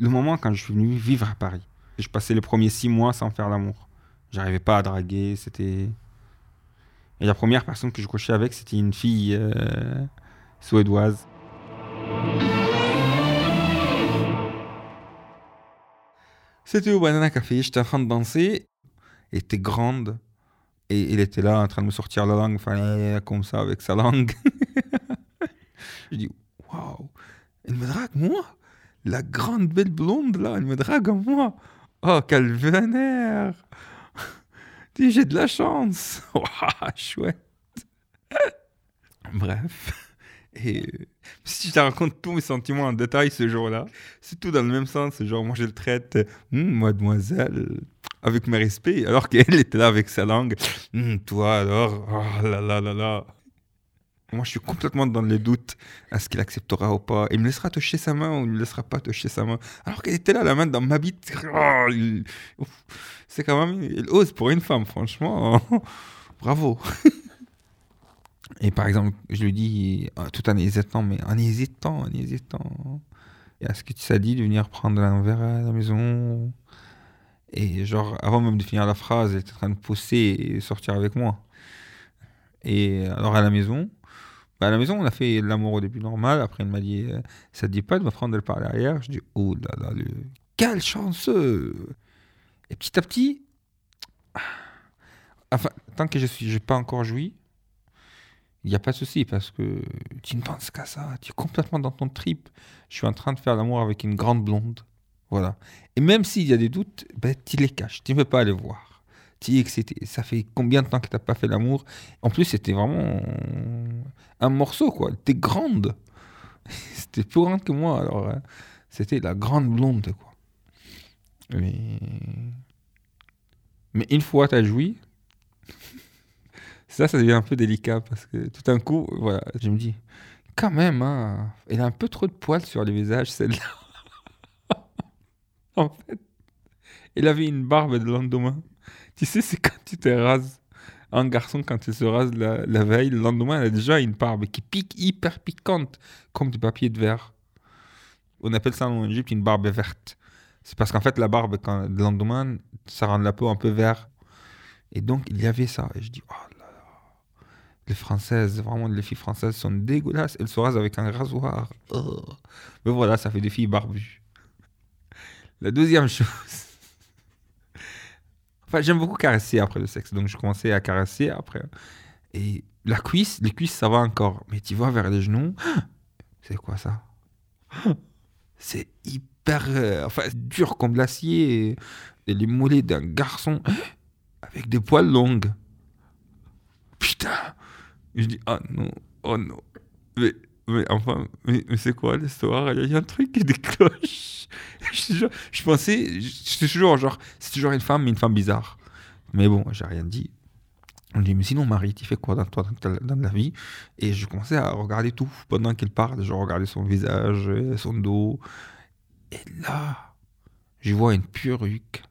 le moment quand je suis venu vivre à Paris. Je passais les premiers six mois sans faire l'amour. J'arrivais pas à draguer, c'était... Et la première personne que je couchais avec, c'était une fille euh, suédoise. C'était au Banana Café, j'étais en train de danser, elle était grande, et il était là en train de me sortir la langue, enfin, comme ça, avec sa langue. je dis, waouh, elle me drague, moi La grande belle blonde, là, elle me drague à moi Oh, quel vénère Dis, j'ai de la chance chouette Bref. Et euh, si je te raconte tous mes sentiments en détail ce jour-là, c'est tout dans le même sens. Genre, moi, je le traite, Hum, mademoiselle, avec mes respects, alors qu'elle était là avec sa langue. Hum, toi, alors, oh là là là là. Moi, je suis complètement dans les doutes. Est-ce qu'il acceptera ou pas Il me laissera toucher sa main ou il me laissera pas toucher sa main Alors qu'elle était là, la main dans ma bite. Oh. C'est quand même... Il ose pour une femme, franchement. Bravo. Et par exemple, je lui dis, euh, tout en hésitant, mais en hésitant, en hésitant, est-ce que tu t'as dit de venir prendre un verre à la maison Et genre, avant même de finir la phrase, elle était en train de pousser et sortir avec moi. Et alors à la maison, bah, à la maison, on a fait l'amour au début normal. Après, elle m'a dit, euh, ça te dit pas de me prendre par derrière Je dis, oh là là, le... quel chanceux Et petit à petit, enfin, tant que je j'ai pas encore joui, il n'y a pas de souci parce que tu ne penses qu'à ça. Tu es complètement dans ton trip. Je suis en train de faire l'amour avec une grande blonde. Voilà. Et même s'il y a des doutes, ben, tu les caches. Tu ne veux pas les voir. Dis que ça fait combien de temps que tu n'as pas fait l'amour? En plus, c'était vraiment un morceau, quoi. Tu es grande. c'était plus grande que moi. Alors, euh, c'était la grande blonde, quoi. Mais, Mais une fois tu as joui, ça, ça devient un peu délicat parce que tout d'un coup, voilà, je me dis, quand même, hein, elle a un peu trop de poils sur le visage, celle-là. en fait, elle avait une barbe de lendemain. Tu sais, c'est quand tu te rases. Un garçon, quand il se rase la, la veille, le lendemain, elle a déjà une barbe qui pique hyper piquante, comme du papier de verre. On appelle ça en Égypte une barbe verte. C'est parce qu'en fait, la barbe, quand, le lendemain, ça rend la peau un peu vert. Et donc, il y avait ça. Et je dis, oh là là. Les Françaises, vraiment, les filles françaises sont dégueulasses. Elles se rasent avec un rasoir. Oh. Mais voilà, ça fait des filles barbues. La deuxième chose. Enfin, j'aime beaucoup caresser après le sexe. Donc, je commençais à caresser après. Et la cuisse, les cuisses, ça va encore. Mais tu vois vers les genoux, c'est quoi ça? C'est hyper. euh, enfin, dur comme l'acier. Et les mollets d'un garçon avec des poils longues. Putain Je dis, ah non, oh non. Mais, mais enfin, mais, mais c'est quoi l'histoire? Il y a un truc qui décloche. je, pensais, c'est toujours genre, c'est toujours une femme, mais une femme bizarre. Mais bon, j'ai rien dit. On dit, mais sinon, Marie, tu fais quoi dans, toi, dans, la vie? Et je commençais à regarder tout pendant qu'elle parle. Je regardais son visage, euh, son dos. Et là, je vois une perruque.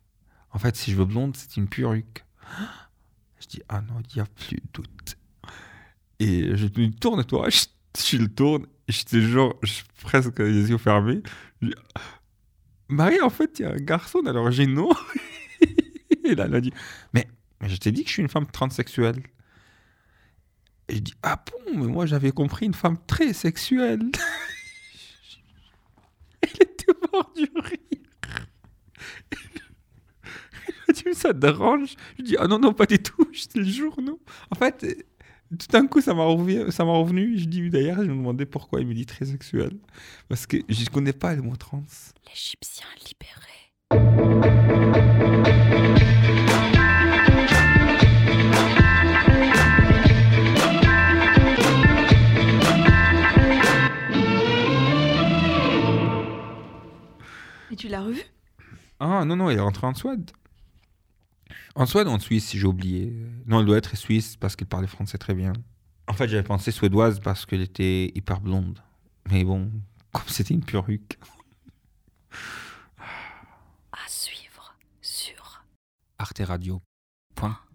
En fait, si je veux blonde, c'est une perruque. Je dis, ah non, il n'y a plus de doute. Et je me dis, tourne-toi. Je, le tourne. Je suis presque les yeux fermés. Je Marie, en fait, il y a un garçon à l'origine, Et là, elle a dit, mais, je t'ai dit que je suis une femme transsexuelle. Et je dis, ah bon, mais moi j'avais compris une femme très sexuelle. Elle était morte du rire. Elle m'a dit, ça te dérange? Je dis, ah non, non, pas du tout, je te le jure, non. En fait, tout d'un coup, ça m'a revenu, ça m'a revenu. Je dis, d'ailleurs, je me demandais pourquoi il me dit très sexuel. Parce que je ne connais pas le mot trans. L'Égyptien libéré. Et tu l'as revu? Ah non, non, elle est rentrée en Suède. En Suède ou en Suisse, j'ai oublié. Non, elle doit être suisse parce qu'elle parlait français très bien. En fait, j'avais pensé suédoise parce qu'elle était hyper blonde. Mais bon, comme c'était une perruque. À suivre sur arteradio.com